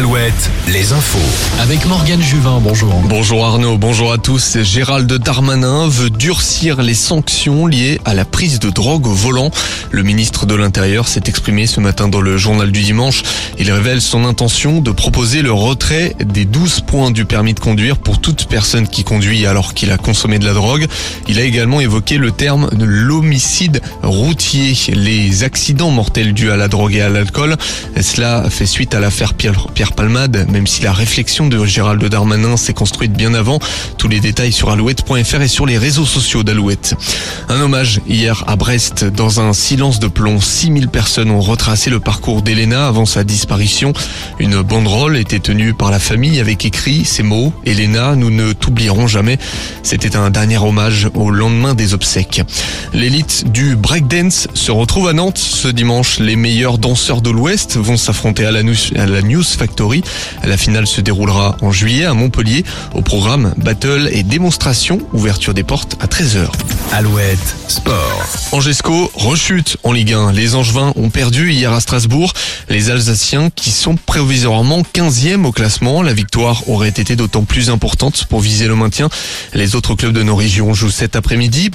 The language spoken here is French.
Alouette, les infos. Avec Morgane Juvin, bonjour. Bonjour Arnaud, bonjour à tous. Gérald Darmanin veut durcir les sanctions liées à la prise de drogue au volant. Le ministre de l'Intérieur s'est exprimé ce matin dans le journal du dimanche. Il révèle son intention de proposer le retrait des 12 points du permis de conduire pour toute personne qui conduit alors qu'il a consommé de la drogue. Il a également évoqué le terme de l'homicide routier, les accidents mortels dus à la drogue et à l'alcool. Cela fait suite à l'affaire Pierre, Palmade, même si la réflexion de Gérald Darmanin s'est construite bien avant. Tous les détails sur alouette.fr et sur les réseaux sociaux d'Alouette. Un hommage hier à Brest dans un silence de plomb. 6000 personnes ont retracé le parcours d'Elena avant sa disparition. Une banderole était tenue par la famille avec écrit ces mots. Elena, nous ne t'oublierons jamais. C'était un dernier hommage au lendemain des obsèques. L'élite du breakdance se retrouve à Nantes ce dimanche. Les meilleurs danseurs de l'Ouest vont s'affronter à la News, à la finale se déroulera en juillet à Montpellier. Au programme, battle et démonstration, ouverture des portes à 13h. Alouette, sport. Angesco rechute en Ligue 1. Les Angevins ont perdu hier à Strasbourg. Les Alsaciens qui sont provisoirement 15e au classement. La victoire aurait été d'autant plus importante pour viser le maintien. Les autres clubs de nos régions jouent cet après-midi.